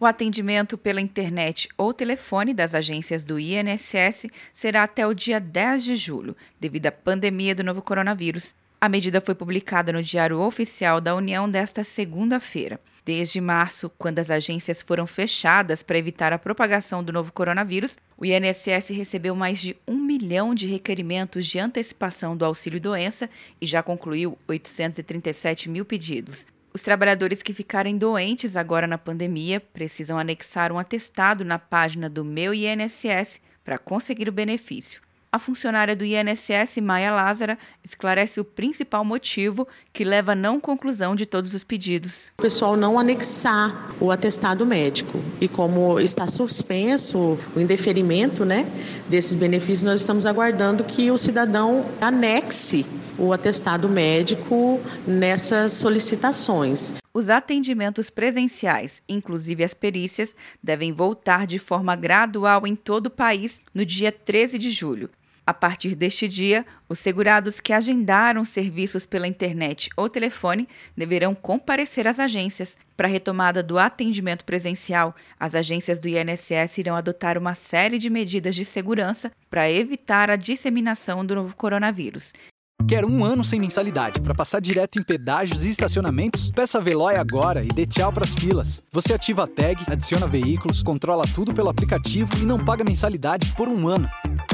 O atendimento pela internet ou telefone das agências do INSS será até o dia 10 de julho, devido à pandemia do novo coronavírus. A medida foi publicada no Diário Oficial da União desta segunda-feira. Desde março, quando as agências foram fechadas para evitar a propagação do novo coronavírus, o INSS recebeu mais de um milhão de requerimentos de antecipação do auxílio-doença e já concluiu 837 mil pedidos. Os trabalhadores que ficarem doentes agora na pandemia precisam anexar um atestado na página do Meu INSS para conseguir o benefício. A funcionária do INSS, Maia Lázara, esclarece o principal motivo que leva à não conclusão de todos os pedidos. O pessoal não anexar o atestado médico. E como está suspenso o indeferimento né, desses benefícios, nós estamos aguardando que o cidadão anexe o atestado médico nessas solicitações. Os atendimentos presenciais, inclusive as perícias, devem voltar de forma gradual em todo o país no dia 13 de julho. A partir deste dia, os segurados que agendaram serviços pela internet ou telefone deverão comparecer às agências. Para a retomada do atendimento presencial, as agências do INSS irão adotar uma série de medidas de segurança para evitar a disseminação do novo coronavírus. Quer um ano sem mensalidade para passar direto em pedágios e estacionamentos? Peça a Veloy agora e dê tchau para as filas. Você ativa a tag, adiciona veículos, controla tudo pelo aplicativo e não paga mensalidade por um ano.